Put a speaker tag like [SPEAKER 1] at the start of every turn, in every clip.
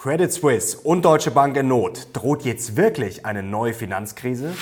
[SPEAKER 1] Credit Suisse und Deutsche Bank in Not. Droht jetzt wirklich eine neue Finanzkrise?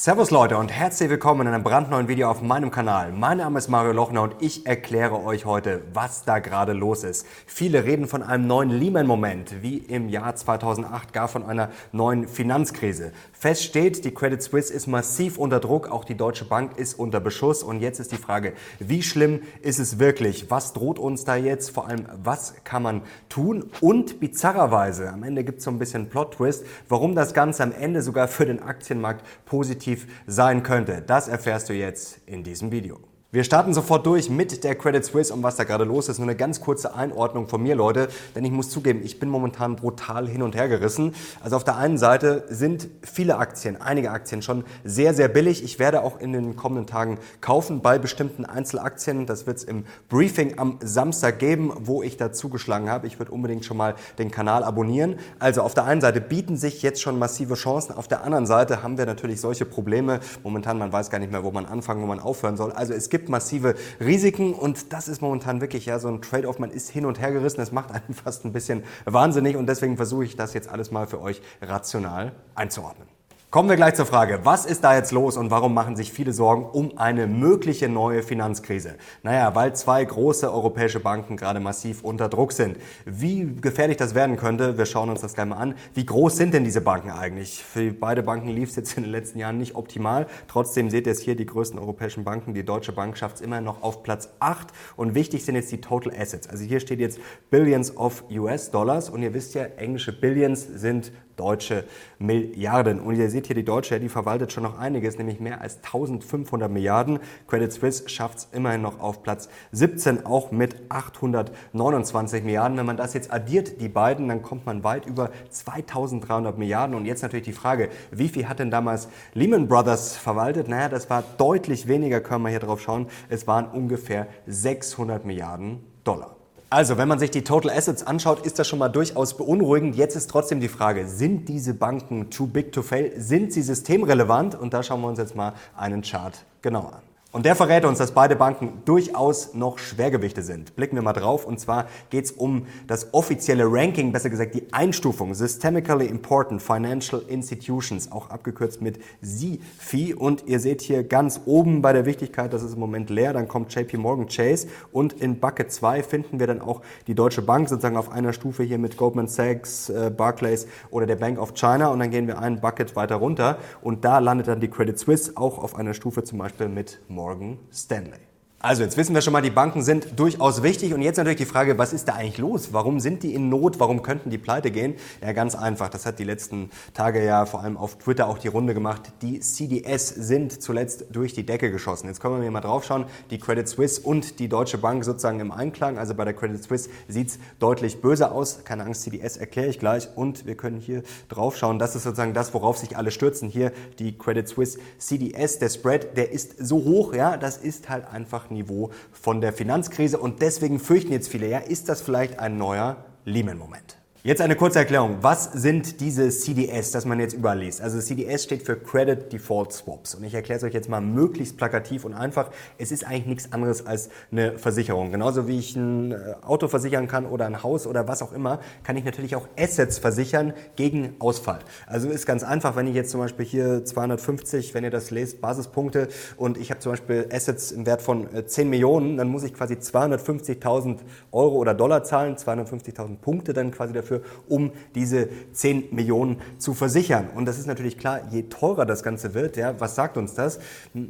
[SPEAKER 1] Servus Leute und herzlich willkommen in einem brandneuen Video auf meinem Kanal. Mein Name ist Mario Lochner und ich erkläre euch heute, was da gerade los ist. Viele reden von einem neuen Lehman-Moment, wie im Jahr 2008 gar von einer neuen Finanzkrise. Fest steht, die Credit Suisse ist massiv unter Druck, auch die Deutsche Bank ist unter Beschuss und jetzt ist die Frage, wie schlimm ist es wirklich? Was droht uns da jetzt? Vor allem, was kann man tun? Und bizarrerweise, am Ende gibt es so ein bisschen Plot-Twist, warum das Ganze am Ende sogar für den Aktienmarkt positiv sein könnte. Das erfährst du jetzt in diesem Video. Wir starten sofort durch mit der Credit Suisse und was da gerade los ist. Nur eine ganz kurze Einordnung von mir, Leute, denn ich muss zugeben, ich bin momentan brutal hin und her gerissen. Also auf der einen Seite sind viele Aktien, einige Aktien schon sehr, sehr billig. Ich werde auch in den kommenden Tagen kaufen bei bestimmten Einzelaktien. Das wird es im Briefing am Samstag geben, wo ich da zugeschlagen habe. Ich würde unbedingt schon mal den Kanal abonnieren. Also auf der einen Seite bieten sich jetzt schon massive Chancen. Auf der anderen Seite haben wir natürlich solche Probleme. Momentan, man weiß gar nicht mehr, wo man anfangen, wo man aufhören soll. Also es gibt gibt massive Risiken und das ist momentan wirklich ja so ein Trade-off. Man ist hin und her gerissen. Das macht einen fast ein bisschen wahnsinnig und deswegen versuche ich das jetzt alles mal für euch rational einzuordnen. Kommen wir gleich zur Frage, was ist da jetzt los und warum machen sich viele Sorgen um eine mögliche neue Finanzkrise? Naja, weil zwei große europäische Banken gerade massiv unter Druck sind. Wie gefährlich das werden könnte, wir schauen uns das gleich mal an. Wie groß sind denn diese Banken eigentlich? Für beide Banken lief es jetzt in den letzten Jahren nicht optimal. Trotzdem seht ihr es hier, die größten europäischen Banken. Die Deutsche Bank schafft es immer noch auf Platz 8 und wichtig sind jetzt die Total Assets. Also hier steht jetzt Billions of US Dollars und ihr wisst ja, englische Billions sind deutsche Milliarden. Und ihr seht hier, die Deutsche, die verwaltet schon noch einiges, nämlich mehr als 1500 Milliarden. Credit Suisse schafft es immerhin noch auf Platz 17, auch mit 829 Milliarden. Wenn man das jetzt addiert, die beiden, dann kommt man weit über 2300 Milliarden. Und jetzt natürlich die Frage, wie viel hat denn damals Lehman Brothers verwaltet? Naja, das war deutlich weniger, können wir hier drauf schauen. Es waren ungefähr 600 Milliarden Dollar. Also, wenn man sich die Total Assets anschaut, ist das schon mal durchaus beunruhigend. Jetzt ist trotzdem die Frage, sind diese Banken too big to fail? Sind sie systemrelevant? Und da schauen wir uns jetzt mal einen Chart genauer an. Und der verrät uns, dass beide Banken durchaus noch Schwergewichte sind. Blicken wir mal drauf. Und zwar geht es um das offizielle Ranking, besser gesagt die Einstufung Systemically Important Financial Institutions, auch abgekürzt mit SIFI. Und ihr seht hier ganz oben bei der Wichtigkeit, das ist im Moment leer, dann kommt JP Morgan Chase. Und in Bucket 2 finden wir dann auch die Deutsche Bank sozusagen auf einer Stufe hier mit Goldman Sachs, äh, Barclays oder der Bank of China. Und dann gehen wir einen Bucket weiter runter. Und da landet dann die Credit Suisse auch auf einer Stufe zum Beispiel mit Morgan Stanley. Also jetzt wissen wir schon mal, die Banken sind durchaus wichtig und jetzt natürlich die Frage, was ist da eigentlich los? Warum sind die in Not? Warum könnten die pleite gehen? Ja, ganz einfach. Das hat die letzten Tage ja vor allem auf Twitter auch die Runde gemacht. Die CDS sind zuletzt durch die Decke geschossen. Jetzt können wir mal drauf schauen. Die Credit Suisse und die Deutsche Bank sozusagen im Einklang. Also bei der Credit Suisse sieht's deutlich böse aus. Keine Angst, CDS erkläre ich gleich. Und wir können hier drauf schauen. Das ist sozusagen das, worauf sich alle stürzen. Hier die Credit Suisse CDS. Der Spread, der ist so hoch. Ja, das ist halt einfach Niveau von der Finanzkrise und deswegen fürchten jetzt viele, ja, ist das vielleicht ein neuer Lehman-Moment? Jetzt eine kurze Erklärung. Was sind diese CDS, das man jetzt überall liest? Also CDS steht für Credit Default Swaps. Und ich erkläre es euch jetzt mal möglichst plakativ und einfach. Es ist eigentlich nichts anderes als eine Versicherung. Genauso wie ich ein äh, Auto versichern kann oder ein Haus oder was auch immer, kann ich natürlich auch Assets versichern gegen Ausfall. Also ist ganz einfach, wenn ich jetzt zum Beispiel hier 250, wenn ihr das lest, Basispunkte und ich habe zum Beispiel Assets im Wert von 10 äh, Millionen, dann muss ich quasi 250.000 Euro oder Dollar zahlen, 250.000 Punkte dann quasi dafür dafür, um diese 10 Millionen zu versichern. Und das ist natürlich klar, je teurer das Ganze wird, ja, was sagt uns das?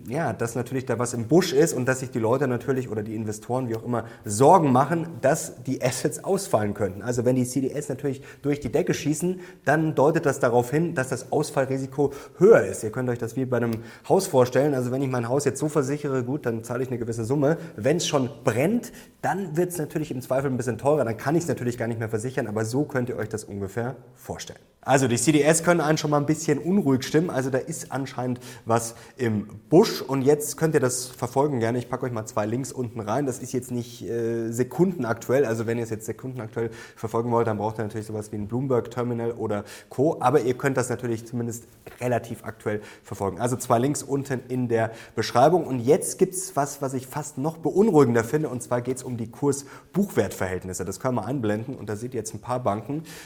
[SPEAKER 1] Ja, dass natürlich da was im Busch ist und dass sich die Leute natürlich oder die Investoren, wie auch immer, Sorgen machen, dass die Assets ausfallen könnten. Also wenn die CDS natürlich durch die Decke schießen, dann deutet das darauf hin, dass das Ausfallrisiko höher ist. Ihr könnt euch das wie bei einem Haus vorstellen. Also wenn ich mein Haus jetzt so versichere, gut, dann zahle ich eine gewisse Summe. Wenn es schon brennt, dann wird es natürlich im Zweifel ein bisschen teurer, dann kann ich es natürlich gar nicht mehr versichern, aber so könnt ihr euch das ungefähr vorstellen. Also die CDS können einen schon mal ein bisschen unruhig stimmen, also da ist anscheinend was im Busch und jetzt könnt ihr das verfolgen gerne. Ich packe euch mal zwei Links unten rein. Das ist jetzt nicht äh, sekundenaktuell, also wenn ihr es jetzt sekundenaktuell verfolgen wollt, dann braucht ihr natürlich sowas wie ein Bloomberg Terminal oder Co. Aber ihr könnt das natürlich zumindest relativ aktuell verfolgen. Also zwei Links unten in der Beschreibung und jetzt gibt es was, was ich fast noch beunruhigender finde und zwar geht es um die Kurs-Buchwert-Verhältnisse. Das können wir einblenden und da seht ihr jetzt ein paar Banken.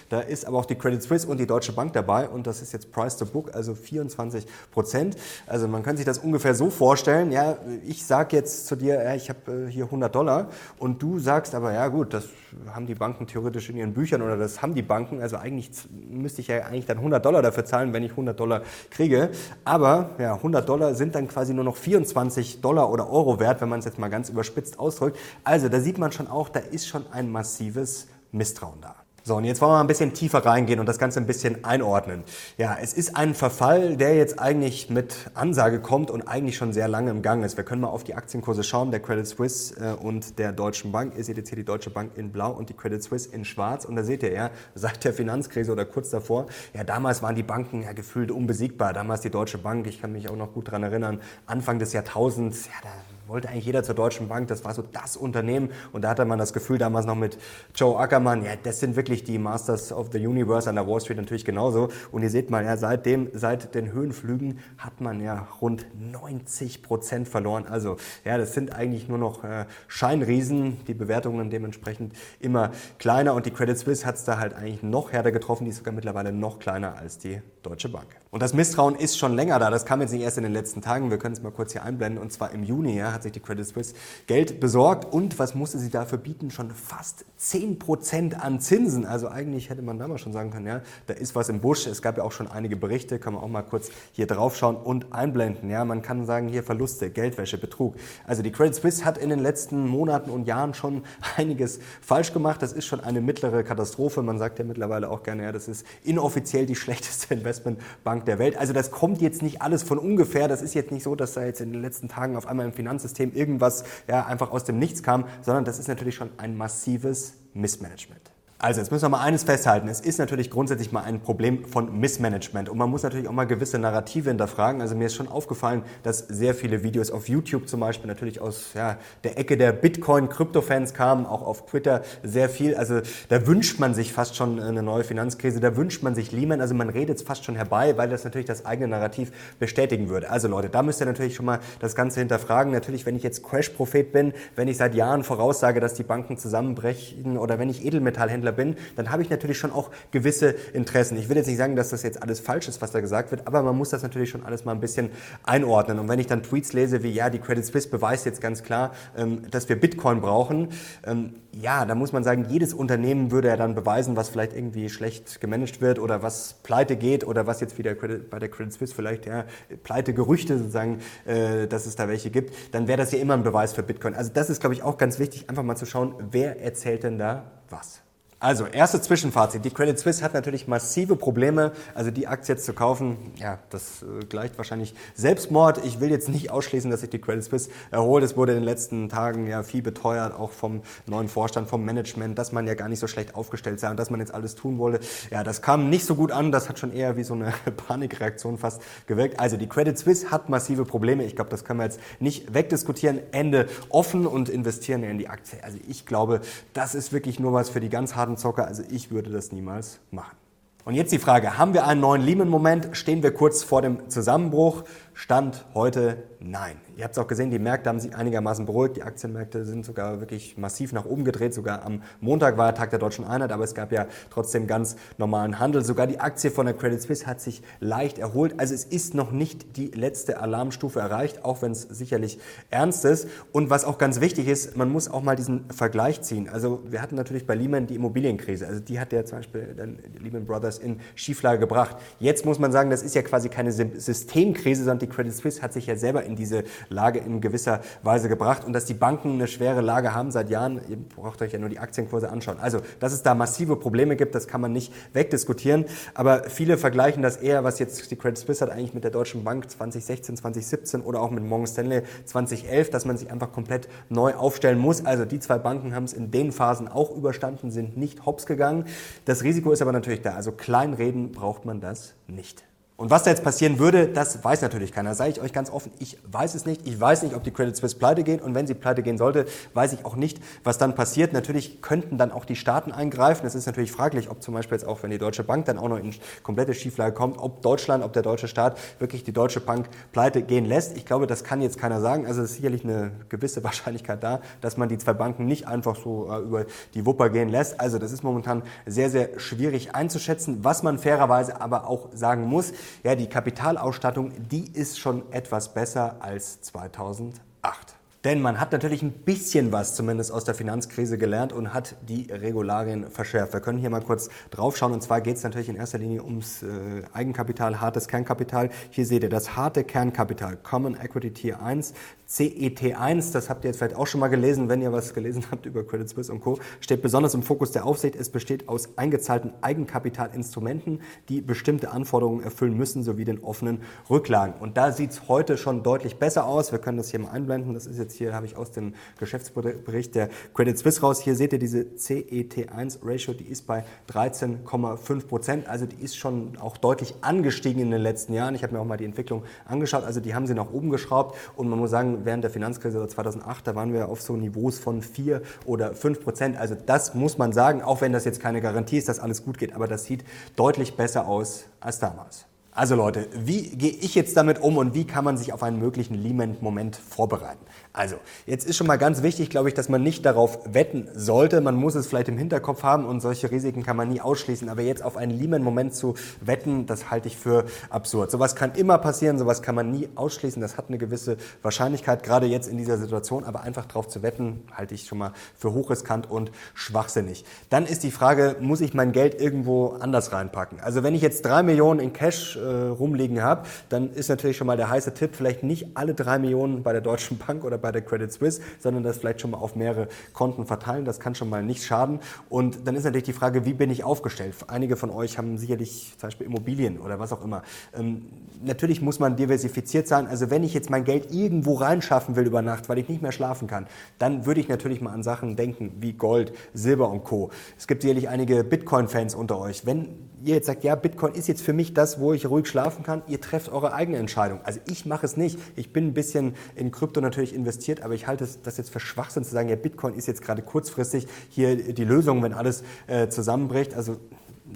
[SPEAKER 1] Da ist aber auch die Credit Suisse und die Deutsche Bank dabei und das ist jetzt Price to Book, also 24 Prozent. Also man kann sich das ungefähr so vorstellen, ja, ich sage jetzt zu dir, ja, ich habe äh, hier 100 Dollar und du sagst aber, ja gut, das haben die Banken theoretisch in ihren Büchern oder das haben die Banken, also eigentlich müsste ich ja eigentlich dann 100 Dollar dafür zahlen, wenn ich 100 Dollar kriege. Aber ja, 100 Dollar sind dann quasi nur noch 24 Dollar oder Euro wert, wenn man es jetzt mal ganz überspitzt ausdrückt. Also da sieht man schon auch, da ist schon ein massives Misstrauen da. So, und jetzt wollen wir mal ein bisschen tiefer reingehen und das Ganze ein bisschen einordnen. Ja, es ist ein Verfall, der jetzt eigentlich mit Ansage kommt und eigentlich schon sehr lange im Gang ist. Wir können mal auf die Aktienkurse schauen, der Credit Suisse äh, und der Deutschen Bank. Ihr seht jetzt hier die Deutsche Bank in blau und die Credit Suisse in schwarz. Und da seht ihr ja, seit der Finanzkrise oder kurz davor, ja, damals waren die Banken ja gefühlt unbesiegbar. Damals die Deutsche Bank, ich kann mich auch noch gut dran erinnern, Anfang des Jahrtausends, ja, da wollte eigentlich jeder zur Deutschen Bank. Das war so das Unternehmen. Und da hatte man das Gefühl damals noch mit Joe Ackermann, ja, das sind wirklich die Masters of the Universe an der Wall Street natürlich genauso. Und ihr seht mal, ja, seitdem, seit den Höhenflügen hat man ja rund 90 Prozent verloren. Also, ja, das sind eigentlich nur noch äh, Scheinriesen. Die Bewertungen dementsprechend immer kleiner. Und die Credit Suisse hat es da halt eigentlich noch härter getroffen. Die ist sogar mittlerweile noch kleiner als die Deutsche Bank. Und das Misstrauen ist schon länger da. Das kam jetzt nicht erst in den letzten Tagen. Wir können es mal kurz hier einblenden. Und zwar im Juni ja, hat sich die Credit Suisse Geld besorgt. Und was musste sie dafür bieten? Schon fast 10% an Zinsen. Also eigentlich hätte man damals schon sagen können, ja, da ist was im Busch. Es gab ja auch schon einige Berichte. Kann man auch mal kurz hier drauf schauen und einblenden. Ja, man kann sagen, hier Verluste, Geldwäsche, Betrug. Also die Credit Suisse hat in den letzten Monaten und Jahren schon einiges falsch gemacht. Das ist schon eine mittlere Katastrophe. Man sagt ja mittlerweile auch gerne, ja, das ist inoffiziell die schlechteste Investment Investmentbank der Welt. Also das kommt jetzt nicht alles von ungefähr. Das ist jetzt nicht so, dass da jetzt in den letzten Tagen auf einmal im Finanzsystem irgendwas ja, einfach aus dem Nichts kam, sondern das ist natürlich schon ein massives Missmanagement. Also, jetzt müssen wir mal eines festhalten. Es ist natürlich grundsätzlich mal ein Problem von Missmanagement. Und man muss natürlich auch mal gewisse Narrative hinterfragen. Also mir ist schon aufgefallen, dass sehr viele Videos auf YouTube zum Beispiel natürlich aus ja, der Ecke der Bitcoin-Krypto-Fans kamen, auch auf Twitter sehr viel. Also da wünscht man sich fast schon eine neue Finanzkrise, da wünscht man sich Lehman. Also man redet es fast schon herbei, weil das natürlich das eigene Narrativ bestätigen würde. Also Leute, da müsst ihr natürlich schon mal das Ganze hinterfragen. Natürlich, wenn ich jetzt Crash-Prophet bin, wenn ich seit Jahren voraussage, dass die Banken zusammenbrechen oder wenn ich Edelmetallhändler Unternehmer bin, dann habe ich natürlich schon auch gewisse Interessen. Ich will jetzt nicht sagen, dass das jetzt alles falsch ist, was da gesagt wird, aber man muss das natürlich schon alles mal ein bisschen einordnen. Und wenn ich dann Tweets lese wie, ja, die Credit Suisse beweist jetzt ganz klar, ähm, dass wir Bitcoin brauchen, ähm, ja, da muss man sagen, jedes Unternehmen würde ja dann beweisen, was vielleicht irgendwie schlecht gemanagt wird oder was pleite geht oder was jetzt wieder bei der Credit Suisse vielleicht ja, pleite Gerüchte sozusagen, äh, dass es da welche gibt, dann wäre das ja immer ein Beweis für Bitcoin. Also das ist, glaube ich, auch ganz wichtig, einfach mal zu schauen, wer erzählt denn da was. Also, erste Zwischenfazit. Die Credit Suisse hat natürlich massive Probleme. Also die Aktie jetzt zu kaufen, ja, das äh, gleicht wahrscheinlich Selbstmord. Ich will jetzt nicht ausschließen, dass sich die Credit Suisse erholt. Es wurde in den letzten Tagen ja viel beteuert, auch vom neuen Vorstand, vom Management, dass man ja gar nicht so schlecht aufgestellt sei und dass man jetzt alles tun wolle. Ja, das kam nicht so gut an. Das hat schon eher wie so eine Panikreaktion fast gewirkt. Also die Credit Suisse hat massive Probleme. Ich glaube, das können wir jetzt nicht wegdiskutieren. Ende offen und investieren in die Aktie. Also ich glaube, das ist wirklich nur was für die ganz harten Zocker, also ich würde das niemals machen. Und jetzt die Frage, haben wir einen neuen Lehman-Moment? Stehen wir kurz vor dem Zusammenbruch? Stand heute nein. Ihr habt es auch gesehen, die Märkte haben sich einigermaßen beruhigt. Die Aktienmärkte sind sogar wirklich massiv nach oben gedreht. Sogar am Montag war Tag der Deutschen Einheit, aber es gab ja trotzdem ganz normalen Handel. Sogar die Aktie von der Credit Suisse hat sich leicht erholt. Also es ist noch nicht die letzte Alarmstufe erreicht, auch wenn es sicherlich ernst ist. Und was auch ganz wichtig ist, man muss auch mal diesen Vergleich ziehen. Also wir hatten natürlich bei Lehman die Immobilienkrise. Also die hat ja zum Beispiel dann Lehman Brothers in Schieflage gebracht. Jetzt muss man sagen, das ist ja quasi keine Systemkrise, sondern die Credit Suisse hat sich ja selber in diese Lage in gewisser Weise gebracht und dass die Banken eine schwere Lage haben seit Jahren, ihr braucht euch ja nur die Aktienkurse anschauen. Also, dass es da massive Probleme gibt, das kann man nicht wegdiskutieren, aber viele vergleichen das eher, was jetzt die Credit Suisse hat, eigentlich mit der Deutschen Bank 2016, 2017 oder auch mit Morgan Stanley 2011, dass man sich einfach komplett neu aufstellen muss. Also die zwei Banken haben es in den Phasen auch überstanden, sind nicht hops gegangen. Das Risiko ist aber natürlich da. Also kleinreden braucht man das nicht. Und was da jetzt passieren würde, das weiß natürlich keiner. Sage ich euch ganz offen, ich weiß es nicht. Ich weiß nicht, ob die Credit Suisse pleite geht. Und wenn sie pleite gehen sollte, weiß ich auch nicht, was dann passiert. Natürlich könnten dann auch die Staaten eingreifen. Es ist natürlich fraglich, ob zum Beispiel jetzt auch, wenn die Deutsche Bank dann auch noch in komplette Schieflage kommt, ob Deutschland, ob der deutsche Staat wirklich die Deutsche Bank pleite gehen lässt. Ich glaube, das kann jetzt keiner sagen. Also es ist sicherlich eine gewisse Wahrscheinlichkeit da, dass man die zwei Banken nicht einfach so äh, über die Wupper gehen lässt. Also das ist momentan sehr, sehr schwierig einzuschätzen. Was man fairerweise aber auch sagen muss, ja, die Kapitalausstattung, die ist schon etwas besser als 2008. Denn man hat natürlich ein bisschen was zumindest aus der Finanzkrise gelernt und hat die Regularien verschärft. Wir können hier mal kurz draufschauen und zwar geht es natürlich in erster Linie ums äh, Eigenkapital, hartes Kernkapital. Hier seht ihr das harte Kernkapital, Common Equity Tier 1, CET1, das habt ihr jetzt vielleicht auch schon mal gelesen, wenn ihr was gelesen habt über Credit Suisse und Co., steht besonders im Fokus der Aufsicht. Es besteht aus eingezahlten Eigenkapitalinstrumenten, die bestimmte Anforderungen erfüllen müssen, sowie den offenen Rücklagen. Und da sieht es heute schon deutlich besser aus. Wir können das hier mal einblenden. Das ist jetzt hier, habe ich aus dem Geschäftsbericht der Credit Suisse raus. Hier seht ihr diese CET1-Ratio, die ist bei 13,5 Prozent. Also die ist schon auch deutlich angestiegen in den letzten Jahren. Ich habe mir auch mal die Entwicklung angeschaut. Also die haben sie nach oben geschraubt und man muss sagen, während der Finanzkrise 2008, da waren wir auf so Niveaus von 4 oder 5 Prozent. Also das muss man sagen, auch wenn das jetzt keine Garantie ist, dass alles gut geht, aber das sieht deutlich besser aus als damals. Also Leute, wie gehe ich jetzt damit um und wie kann man sich auf einen möglichen Lehman-Moment vorbereiten? Also, jetzt ist schon mal ganz wichtig, glaube ich, dass man nicht darauf wetten sollte. Man muss es vielleicht im Hinterkopf haben und solche Risiken kann man nie ausschließen. Aber jetzt auf einen Lehman-Moment zu wetten, das halte ich für absurd. Sowas kann immer passieren, sowas kann man nie ausschließen. Das hat eine gewisse Wahrscheinlichkeit, gerade jetzt in dieser Situation. Aber einfach darauf zu wetten, halte ich schon mal für hochriskant und schwachsinnig. Dann ist die Frage, muss ich mein Geld irgendwo anders reinpacken? Also wenn ich jetzt drei Millionen in Cash äh, rumliegen habe, dann ist natürlich schon mal der heiße Tipp, vielleicht nicht alle drei Millionen bei der Deutschen Bank oder bei der Credit Suisse, sondern das vielleicht schon mal auf mehrere Konten verteilen. Das kann schon mal nicht schaden. Und dann ist natürlich die Frage, wie bin ich aufgestellt? Einige von euch haben sicherlich zum Beispiel Immobilien oder was auch immer. Ähm, natürlich muss man diversifiziert sein. Also wenn ich jetzt mein Geld irgendwo reinschaffen will über Nacht, weil ich nicht mehr schlafen kann, dann würde ich natürlich mal an Sachen denken wie Gold, Silber und Co. Es gibt sicherlich einige Bitcoin-Fans unter euch. Wenn ihr jetzt sagt, ja, Bitcoin ist jetzt für mich das, wo ich ruhig schlafen kann, ihr trefft eure eigene Entscheidung. Also ich mache es nicht. Ich bin ein bisschen in Krypto natürlich investiert, aber ich halte das jetzt für Schwachsinn zu sagen, ja, Bitcoin ist jetzt gerade kurzfristig hier die Lösung, wenn alles äh, zusammenbricht. Also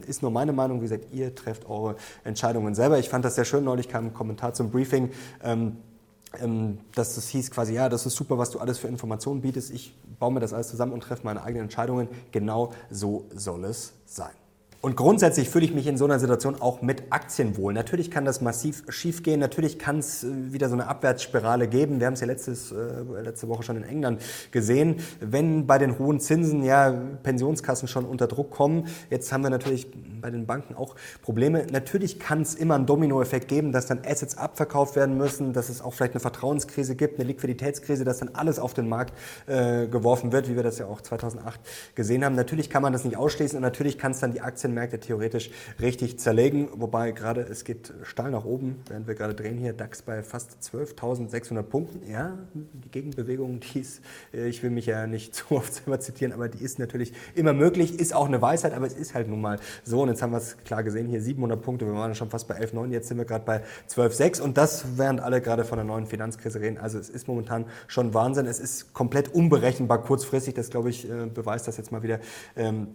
[SPEAKER 1] ist nur meine Meinung. Wie gesagt, ihr trefft eure Entscheidungen selber. Ich fand das sehr schön. Neulich kam ein Kommentar zum Briefing. Ähm, ähm, dass es hieß quasi, ja, das ist super, was du alles für Informationen bietest. Ich baue mir das alles zusammen und treffe meine eigenen Entscheidungen. Genau so soll es sein. Und grundsätzlich fühle ich mich in so einer Situation auch mit Aktien wohl. Natürlich kann das massiv schiefgehen, natürlich kann es äh, wieder so eine Abwärtsspirale geben. Wir haben es ja letztes, äh, letzte Woche schon in England gesehen. Wenn bei den hohen Zinsen ja Pensionskassen schon unter Druck kommen, jetzt haben wir natürlich bei den Banken auch Probleme. Natürlich kann es immer einen Dominoeffekt geben, dass dann Assets abverkauft werden müssen, dass es auch vielleicht eine Vertrauenskrise gibt, eine Liquiditätskrise, dass dann alles auf den Markt äh, geworfen wird, wie wir das ja auch 2008 gesehen haben. Natürlich kann man das nicht ausschließen und natürlich kann es dann die Aktien Aktienmärkte theoretisch richtig zerlegen. Wobei gerade es geht steil nach oben, während wir gerade drehen hier. DAX bei fast 12.600 Punkten. Ja, die Gegenbewegung, die ist, äh, ich will mich ja nicht zu oft selber zitieren, aber die ist natürlich immer möglich, ist auch eine Weisheit, aber es ist halt nun mal so. Und jetzt haben wir es klar gesehen, hier 700 Punkte, wir waren schon fast bei 11,9, jetzt sind wir gerade bei 12,6 und das während alle gerade von der neuen Finanzkrise reden. Also es ist momentan schon Wahnsinn. Es ist komplett unberechenbar kurzfristig, das glaube ich äh, beweist das jetzt mal wieder. Ähm,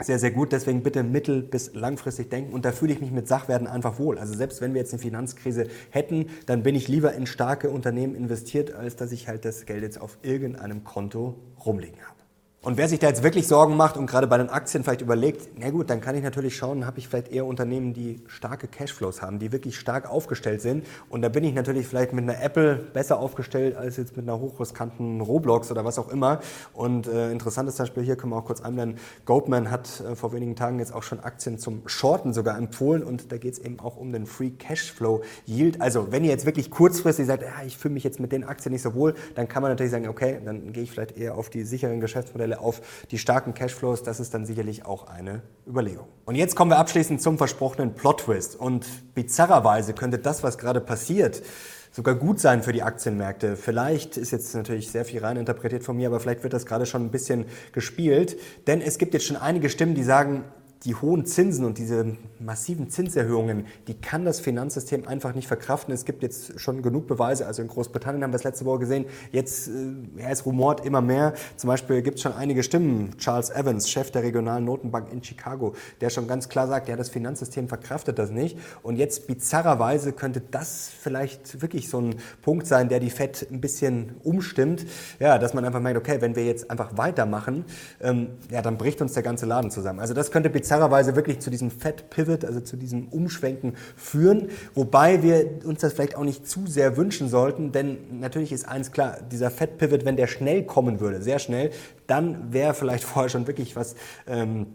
[SPEAKER 1] sehr, sehr gut. Deswegen bitte mittel- bis langfristig denken. Und da fühle ich mich mit Sachwerten einfach wohl. Also selbst wenn wir jetzt eine Finanzkrise hätten, dann bin ich lieber in starke Unternehmen investiert, als dass ich halt das Geld jetzt auf irgendeinem Konto rumliegen habe. Und wer sich da jetzt wirklich Sorgen macht und gerade bei den Aktien vielleicht überlegt, na gut, dann kann ich natürlich schauen, habe ich vielleicht eher Unternehmen, die starke Cashflows haben, die wirklich stark aufgestellt sind. Und da bin ich natürlich vielleicht mit einer Apple besser aufgestellt als jetzt mit einer hochriskanten Roblox oder was auch immer. Und äh, interessantes Beispiel hier können wir auch kurz einblenden. Goldman hat äh, vor wenigen Tagen jetzt auch schon Aktien zum Shorten sogar empfohlen und da geht es eben auch um den Free Cashflow Yield. Also wenn ihr jetzt wirklich kurzfristig sagt, ja, ich fühle mich jetzt mit den Aktien nicht so wohl, dann kann man natürlich sagen, okay, dann gehe ich vielleicht eher auf die sicheren Geschäftsmodelle Anteile auf die starken Cashflows, das ist dann sicherlich auch eine Überlegung. Und jetzt kommen wir abschließend zum versprochenen Plot-Twist. Und bizarrerweise könnte das, was gerade passiert, sogar gut sein für die Aktienmärkte. Vielleicht ist jetzt natürlich sehr viel rein interpretiert von mir, aber vielleicht wird das gerade schon ein bisschen gespielt. Denn es gibt jetzt schon einige Stimmen, die sagen, die hohen Zinsen und diese massiven Zinserhöhungen, die kann das Finanzsystem einfach nicht verkraften. Es gibt jetzt schon genug Beweise, also in Großbritannien haben wir es letzte Woche gesehen, jetzt, äh, es rumort immer mehr. Zum Beispiel gibt es schon einige Stimmen. Charles Evans, Chef der regionalen Notenbank in Chicago, der schon ganz klar sagt, ja, das Finanzsystem verkraftet das nicht. Und jetzt bizarrerweise könnte das vielleicht wirklich so ein Punkt sein, der die FED ein bisschen umstimmt. Ja, dass man einfach merkt, okay, wenn wir jetzt einfach weitermachen, ähm, ja, dann bricht uns der ganze Laden zusammen. Also das könnte bizarr bizarrerweise wirklich zu diesem Fat Pivot, also zu diesem Umschwenken führen, wobei wir uns das vielleicht auch nicht zu sehr wünschen sollten, denn natürlich ist eins klar, dieser Fat Pivot, wenn der schnell kommen würde, sehr schnell, dann wäre vielleicht vorher schon wirklich was ähm,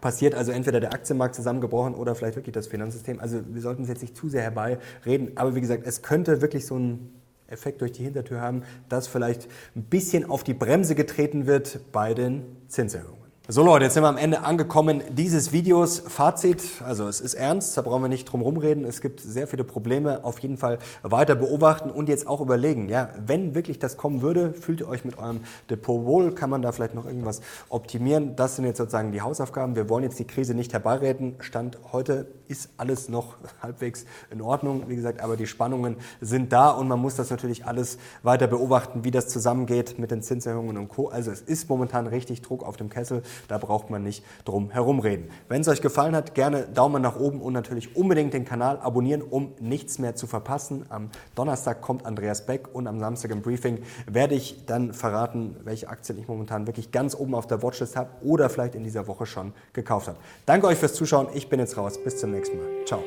[SPEAKER 1] passiert, also entweder der Aktienmarkt zusammengebrochen oder vielleicht wirklich das Finanzsystem. Also wir sollten es jetzt nicht zu sehr herbeireden, aber wie gesagt, es könnte wirklich so ein Effekt durch die Hintertür haben, dass vielleicht ein bisschen auf die Bremse getreten wird bei den Zinserhöhungen. So Leute, jetzt sind wir am Ende angekommen dieses Videos. Fazit, also es ist ernst, da brauchen wir nicht drum rumreden. Es gibt sehr viele Probleme, auf jeden Fall weiter beobachten und jetzt auch überlegen, ja, wenn wirklich das kommen würde, fühlt ihr euch mit eurem Depot wohl, kann man da vielleicht noch irgendwas optimieren? Das sind jetzt sozusagen die Hausaufgaben. Wir wollen jetzt die Krise nicht herbeireden. Stand heute ist alles noch halbwegs in Ordnung, wie gesagt, aber die Spannungen sind da und man muss das natürlich alles weiter beobachten, wie das zusammengeht mit den Zinserhöhungen und Co. Also es ist momentan richtig Druck auf dem Kessel. Da braucht man nicht drum herum reden. Wenn es euch gefallen hat, gerne Daumen nach oben und natürlich unbedingt den Kanal abonnieren, um nichts mehr zu verpassen. Am Donnerstag kommt Andreas Beck und am Samstag im Briefing werde ich dann verraten, welche Aktien ich momentan wirklich ganz oben auf der Watchlist habe oder vielleicht in dieser Woche schon gekauft habe. Danke euch fürs Zuschauen. Ich bin jetzt raus. Bis zum nächsten Mal. Ciao.